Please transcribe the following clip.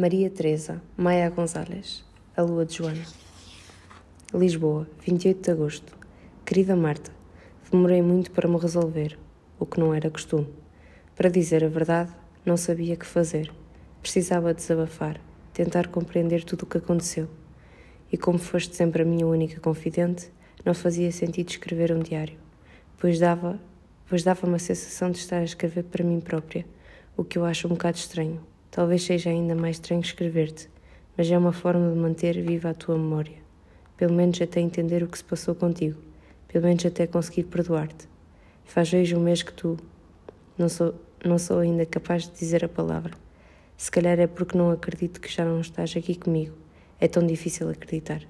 Maria Teresa Maia Gonzalez A Lua de Joana Lisboa, 28 de Agosto Querida Marta, demorei muito para me resolver, o que não era costume. Para dizer a verdade, não sabia que fazer. Precisava desabafar, tentar compreender tudo o que aconteceu. E como foste sempre a minha única confidente, não fazia sentido escrever um diário, pois dava, pois dava uma sensação de estar a escrever para mim própria, o que eu acho um bocado estranho. Talvez seja ainda mais estranho escrever-te, mas é uma forma de manter viva a tua memória. Pelo menos até entender o que se passou contigo, pelo menos até conseguir perdoar-te. Faz hoje um mês que tu. Não sou, não sou ainda capaz de dizer a palavra. Se calhar é porque não acredito que já não estás aqui comigo. É tão difícil acreditar.